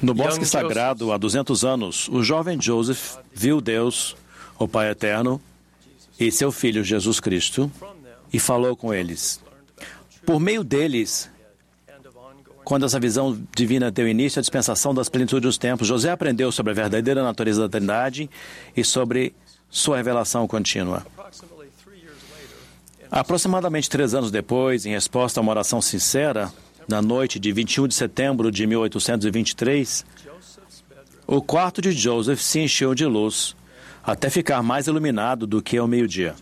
No bosque sagrado, há 200 anos, o jovem Joseph viu Deus, o Pai Eterno, e seu filho Jesus Cristo, e falou com eles. Por meio deles, quando essa visão divina deu início à dispensação das plenitudes dos tempos, José aprendeu sobre a verdadeira natureza da Trindade e sobre sua revelação contínua. Aproximadamente três anos depois, em resposta a uma oração sincera, na noite de 21 de setembro de 1823, Joseph's bedroom o quarto de Joseph se encheu de luz, até ficar mais iluminado do que ao meio-dia.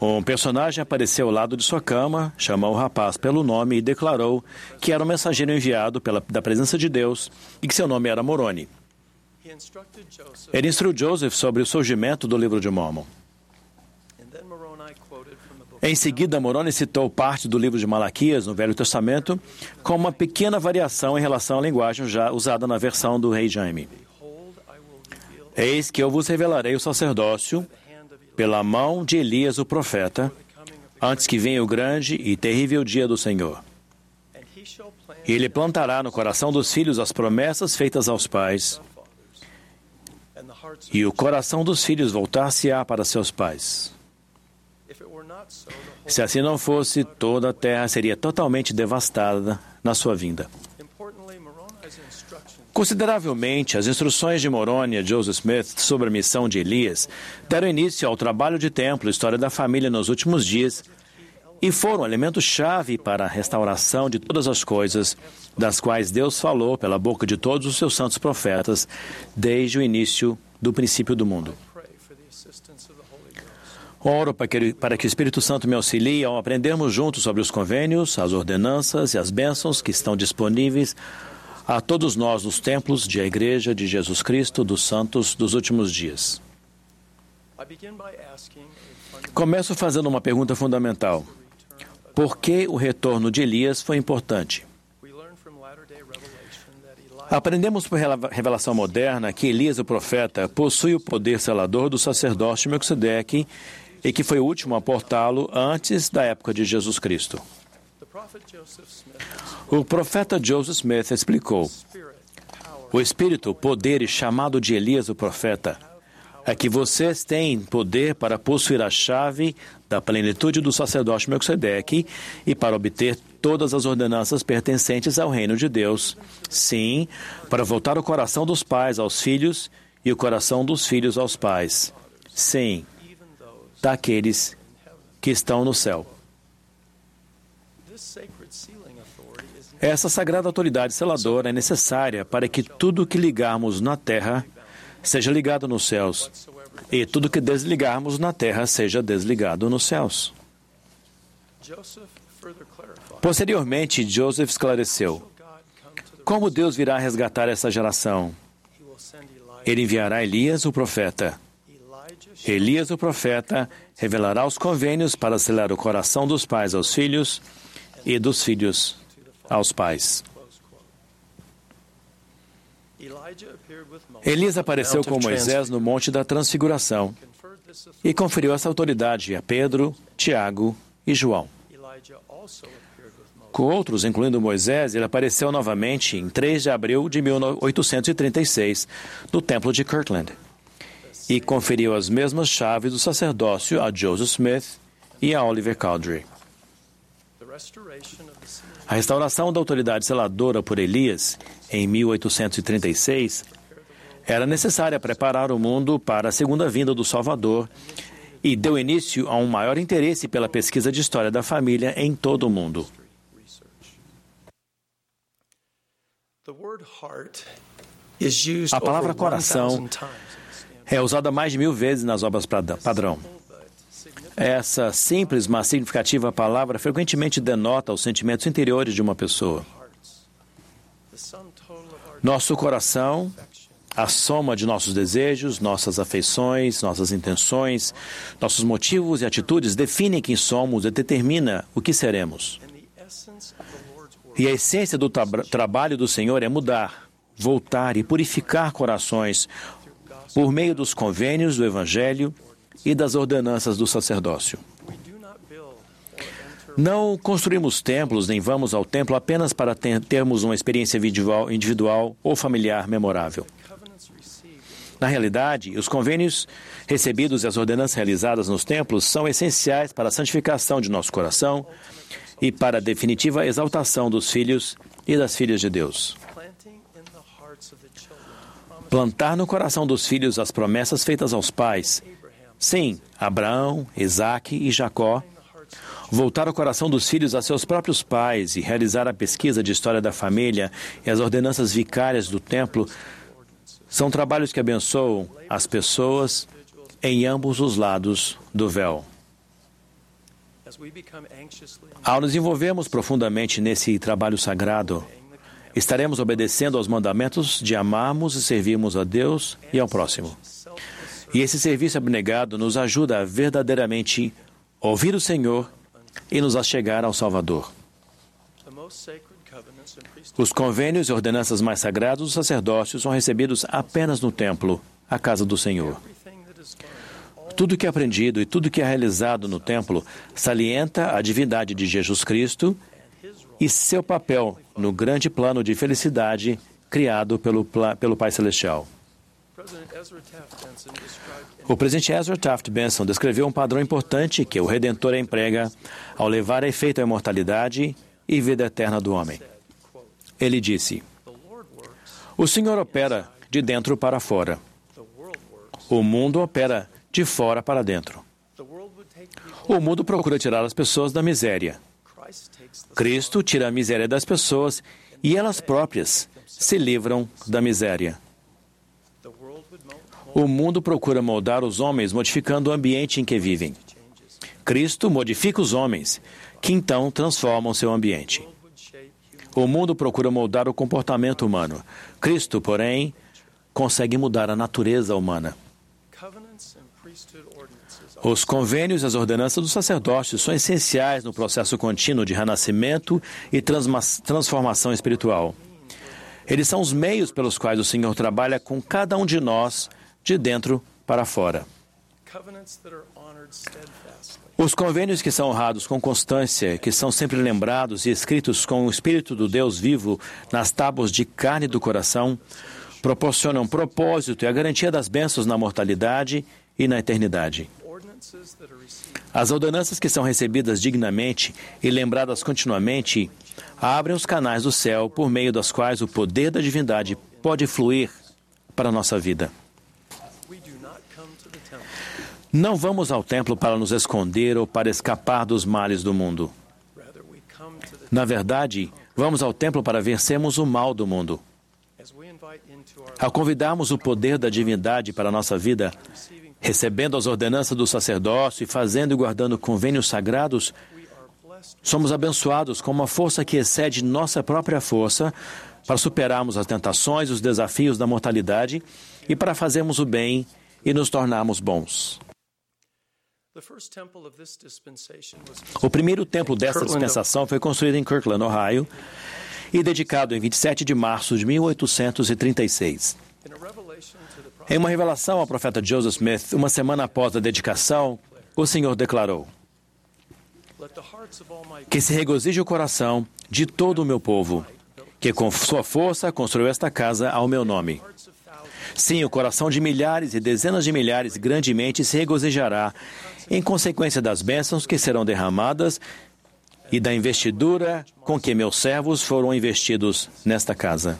Um personagem apareceu ao lado de sua cama, chamou o rapaz pelo nome e declarou que era um mensageiro enviado pela, da presença de Deus e que seu nome era Moroni. Ele instruiu Joseph sobre o surgimento do livro de Mormon. Em seguida, Moroni citou parte do livro de Malaquias, no Velho Testamento, com uma pequena variação em relação à linguagem já usada na versão do rei Jaime. Eis que eu vos revelarei o sacerdócio pela mão de Elias o profeta, antes que venha o grande e terrível dia do Senhor. E ele plantará no coração dos filhos as promessas feitas aos pais, e o coração dos filhos voltar-se-á para seus pais. Se assim não fosse, toda a terra seria totalmente devastada na sua vinda. Consideravelmente, as instruções de Moroni a Joseph Smith sobre a missão de Elias deram início ao trabalho de templo, história da família nos últimos dias, e foram elemento-chave para a restauração de todas as coisas das quais Deus falou pela boca de todos os seus santos profetas desde o início do princípio do mundo. Oro para que, para que o Espírito Santo me auxilie ao aprendermos juntos sobre os convênios, as ordenanças e as bênçãos que estão disponíveis a todos nós nos templos de a Igreja de Jesus Cristo dos Santos dos últimos dias. Começo fazendo uma pergunta fundamental. Por que o retorno de Elias foi importante? Aprendemos por revelação moderna que Elias, o profeta, possui o poder selador do sacerdócio Melquisedeque e que foi o último a portá-lo antes da época de Jesus Cristo. O profeta Joseph Smith explicou: o espírito, poder e chamado de Elias, o profeta, é que vocês têm poder para possuir a chave da plenitude do sacerdócio Melquisedeque e para obter todas as ordenanças pertencentes ao reino de Deus. Sim, para voltar o coração dos pais aos filhos e o coração dos filhos aos pais. Sim, daqueles que estão no céu. Essa sagrada autoridade seladora é necessária para que tudo que ligarmos na terra seja ligado nos céus e tudo que desligarmos na terra seja desligado nos céus. Posteriormente, Joseph esclareceu: como Deus virá resgatar essa geração? Ele enviará Elias, o profeta. Elias, o profeta, revelará os convênios para selar o coração dos pais aos filhos e dos filhos aos pais. Elias apareceu com Moisés no Monte da Transfiguração e conferiu essa autoridade a Pedro, Tiago e João. Com outros, incluindo Moisés, ele apareceu novamente em 3 de abril de 1836, no Templo de Kirtland, e conferiu as mesmas chaves do sacerdócio a Joseph Smith e a Oliver Cowdery. A restauração da autoridade seladora por Elias, em 1836, era necessária preparar o mundo para a segunda vinda do Salvador e deu início a um maior interesse pela pesquisa de história da família em todo o mundo. A palavra coração 1,000 times in the Stanford É usada mais de mil vezes nas obras padrão. Essa simples, mas significativa palavra frequentemente denota os sentimentos interiores de uma pessoa. Nosso coração, a soma de nossos desejos, nossas afeições, nossas intenções, nossos motivos e atitudes definem quem somos e determina o que seremos. E a essência do tra- trabalho do Senhor é mudar, voltar e purificar corações por meio dos convênios do Evangelho e das ordenanças do sacerdócio. Não construímos templos nem vamos ao templo apenas para ter- termos uma experiência individual, ou familiar memorável. Na realidade, os convênios recebidos e as ordenanças realizadas nos templos são essenciais para a santificação de nosso coração e para a definitiva exaltação dos filhos e das filhas de Deus. Plantar no coração dos filhos as promessas feitas aos pais. Sim, Abraão, Isaque e Jacó. Voltar o coração dos filhos a seus próprios pais e realizar a pesquisa de história da família e as ordenanças vicárias do templo são trabalhos que abençoam as pessoas em ambos os lados do véu. Ao nos envolvermos profundamente nesse trabalho sagrado, estaremos obedecendo aos mandamentos de amarmos e servirmos a Deus e ao próximo. E esse serviço abnegado nos ajuda a verdadeiramente ouvir o Senhor e nos achegar ao Salvador. Os convênios e ordenanças mais sagrados do sacerdócio são recebidos apenas no templo, a casa do Senhor. Tudo que é aprendido e tudo que é realizado no templo salienta a divindade de Jesus Cristo e seu papel no grande plano de felicidade criado pelo, pelo Pai Celestial. O presidente Ezra Taft Benson descreveu um padrão importante que o Redentor emprega ao levar a efeito a imortalidade e vida eterna do homem. Ele disse: O Senhor opera de dentro para fora. O mundo opera de fora para dentro. O mundo procura tirar as pessoas da miséria. Cristo tira a miséria das pessoas e elas próprias se livram da miséria. O mundo procura moldar os homens modificando o ambiente em que vivem. Cristo modifica os homens, que então transformam seu ambiente. O mundo procura moldar o comportamento humano. Cristo, porém, consegue mudar a natureza humana. Os convênios e as ordenanças do sacerdócio são essenciais no processo contínuo de renascimento e transformação espiritual. Eles são os meios pelos quais o Senhor trabalha com cada um de nós, de dentro para fora. Os convênios que são honrados com constância, que são sempre lembrados e escritos com o Espírito do Deus vivo nas tábuas de carne do coração, proporcionam propósito e a garantia das bênçãos na mortalidade e na eternidade. As ordenanças que são recebidas dignamente e lembradas continuamente abrem os canais do céu por meio das quais o poder da divindade pode fluir para a nossa vida. Não vamos ao templo para nos esconder ou para escapar dos males do mundo. Na verdade, vamos ao templo para vencermos o mal do mundo. Ao convidarmos o poder da divindade para a nossa vida, recebendo as ordenanças do sacerdócio e fazendo e guardando convênios sagrados, somos abençoados com uma força que excede nossa própria força para superarmos as tentações os desafios da mortalidade e para fazermos o bem e nos tornarmos bons. O primeiro templo desta dispensação foi construído em Kirkland, Ohio, e dedicado em 27 de março de 1836. Em uma revelação ao profeta Joseph Smith, uma semana após a dedicação, o Senhor declarou: Que se regozije o coração de todo o meu povo, que com sua força construiu esta casa ao meu nome. Sim, o coração de milhares e dezenas de milhares grandemente se regozijará em consequência das bênçãos que serão derramadas e da investidura com que meus servos foram investidos nesta casa.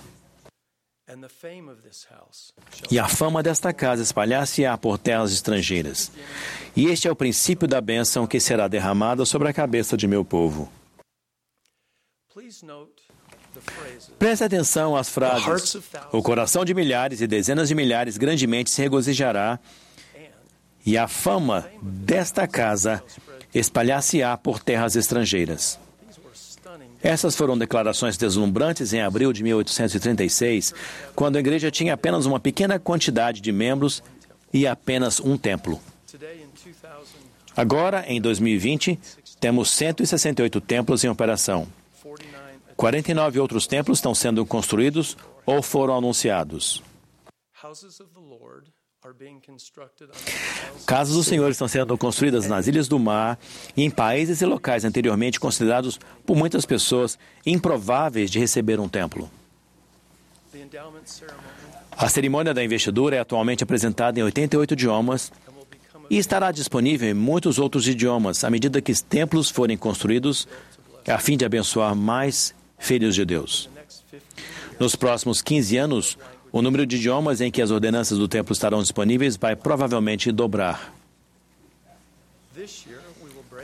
E a fama desta casa espalhar-se-á por terras estrangeiras. E este é o princípio da bênção que será derramada sobre a cabeça de meu povo. Preste atenção às frases. O coração de milhares e dezenas de milhares grandemente se regozijará, e a fama desta casa espalhar-se-á por terras estrangeiras. Essas foram declarações deslumbrantes em abril de 1836, quando a igreja tinha apenas uma pequena quantidade de membros e apenas um templo. today in 2020 Agora, em 2020, temos 168 templos em operação. 49 49 outros templos estão sendo construídos ou foram anunciados. Casas do Senhor estão sendo construídas nas ilhas do mar e em países e locais anteriormente considerados por muitas pessoas improváveis de receber um templo. A cerimônia da investidura é atualmente apresentada em 88 idiomas e estará disponível em muitos outros idiomas à medida que templos forem construídos a fim de abençoar mais filhos de Deus. Nos próximos 15 anos, o número de idiomas em que as ordenanças do templo estarão disponíveis vai provavelmente dobrar.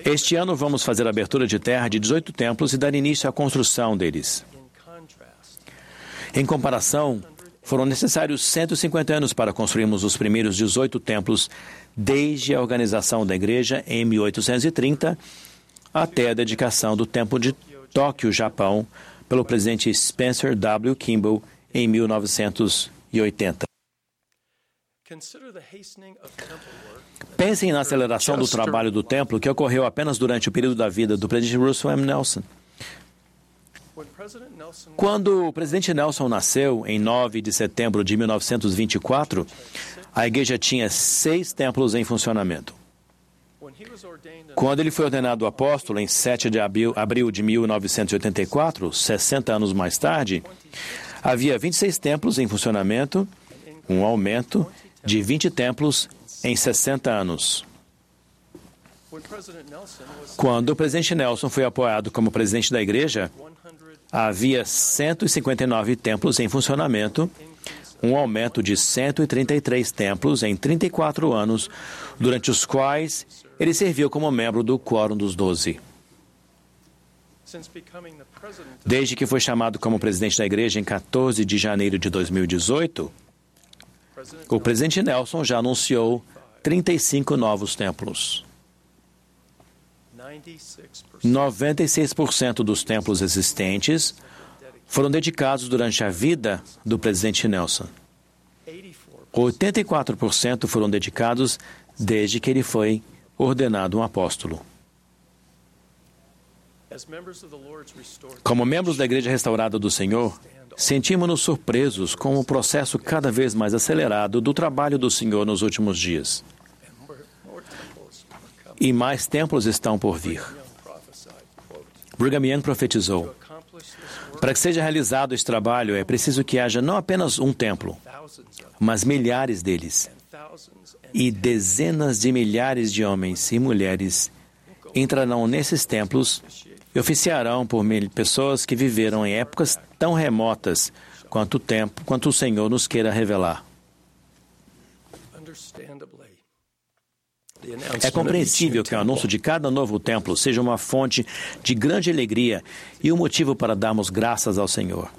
Este ano vamos fazer a abertura de terra de 18 templos e dar início à construção deles. Em comparação, foram necessários 150 anos para construirmos os primeiros 18 templos, desde a organização da igreja em 1830 até a dedicação do Templo de Tóquio, Japão, pelo presidente Spencer W. Kimball em 1980. Pensem na aceleração do trabalho do templo que ocorreu apenas durante o período da vida do presidente Russell M. Nelson. Quando o presidente Nelson nasceu, em 9 de setembro de 1924, a igreja tinha seis templos em funcionamento. Quando ele foi ordenado apóstolo em 7 de abril de 1984, 60 anos mais tarde, havia 26 templos em funcionamento, um aumento de 20 templos em 60 anos. Quando o presidente Nelson foi apoiado como presidente da igreja, havia 159 templos em funcionamento, um aumento de 133 templos em 34 anos, durante os quais ele serviu como membro do Quórum dos Doze. Desde que foi chamado como presidente da igreja em 14 de janeiro de 2018, o presidente Nelson já anunciou 35 novos templos. 96% dos templos existentes foram dedicados durante a vida do presidente Nelson. 84% foram dedicados desde que ele foi ordenado um apóstolo. Como membros da Igreja Restaurada do Senhor, sentimos-nos surpresos com o processo cada vez mais acelerado do trabalho do Senhor nos últimos dias. E mais templos estão por vir. Brigham Young profetizou: Para que seja realizado este trabalho, é preciso que haja não apenas um templo, mas milhares deles. E dezenas de milhares de homens e mulheres entrarão nesses templos e oficiarão por pessoas que viveram em épocas tão remotas quanto o tempo, quanto o Senhor nos queira revelar. É compreensível que o anúncio de cada novo templo seja uma fonte de grande alegria e um motivo para darmos graças ao Senhor.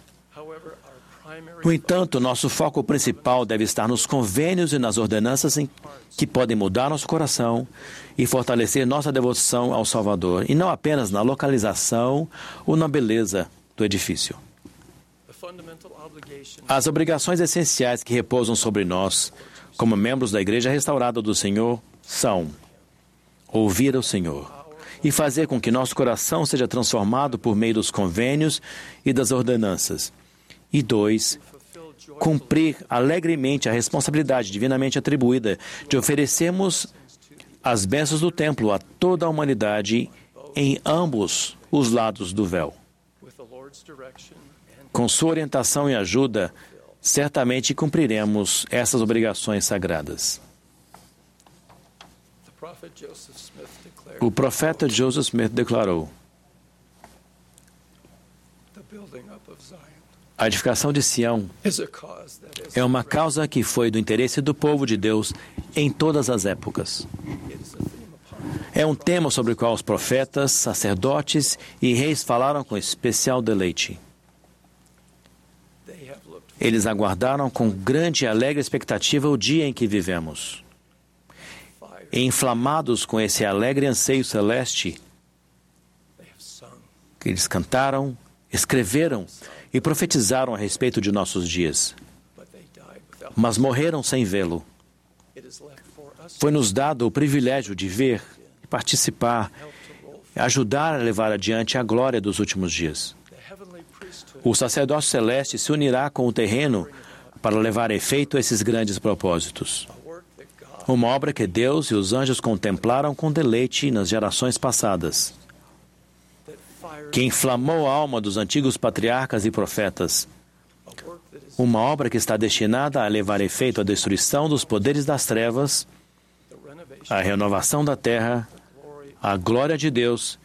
No entanto, nosso foco principal deve estar nos convênios e nas ordenanças que podem mudar nosso coração e fortalecer nossa devoção ao Salvador, e não apenas na localização ou na beleza do edifício. As obrigações essenciais que repousam sobre nós, como membros da Igreja Restaurada do Senhor, são ouvir ao Senhor e fazer com que nosso coração seja transformado por meio dos convênios e das ordenanças. E dois, cumprir alegremente a responsabilidade divinamente atribuída de oferecermos as bênçãos do templo a toda a humanidade em ambos os lados do véu. Com sua orientação e ajuda, certamente cumpriremos essas obrigações sagradas. O profeta Joseph Smith declarou: A edificação de Sião é uma causa que foi do interesse do povo de Deus em todas as épocas. É um tema sobre o qual os profetas, sacerdotes e reis falaram com especial deleite. Eles aguardaram com grande e alegre expectativa o dia em que vivemos. E inflamados com esse alegre anseio celeste, eles cantaram, escreveram e profetizaram a respeito de nossos dias, mas morreram sem vê-lo. Foi-nos dado o privilégio de ver, participar, ajudar a levar adiante a glória dos últimos dias. O sacerdócio celeste se unirá com o terreno para levar a efeito esses grandes propósitos. Uma obra que Deus e os anjos contemplaram com deleite nas gerações passadas, que inflamou a alma dos antigos patriarcas e profetas. Uma obra que está destinada a levar efeito à destruição dos poderes das trevas, à renovação da terra, à glória de Deus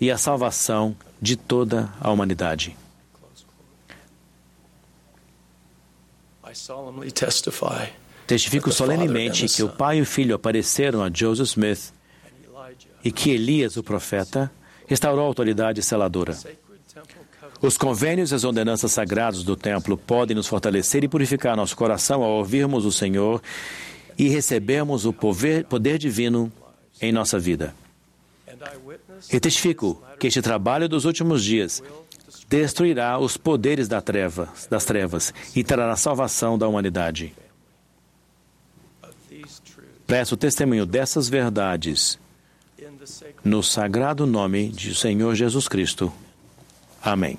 e à salvação de toda a humanidade. Testifico solenemente que o pai e o filho apareceram a Joseph Smith e que Elias, o profeta, restaurou a autoridade seladora. Os convênios e as ordenanças sagradas do templo podem nos fortalecer e purificar nosso coração ao ouvirmos o Senhor e recebermos o poder, poder divino em nossa vida. E testifico que este trabalho dos últimos dias destruirá os poderes da treva, das trevas e trará salvação da humanidade. Presto testemunho dessas verdades no sagrado nome de Senhor Jesus Cristo. Amém.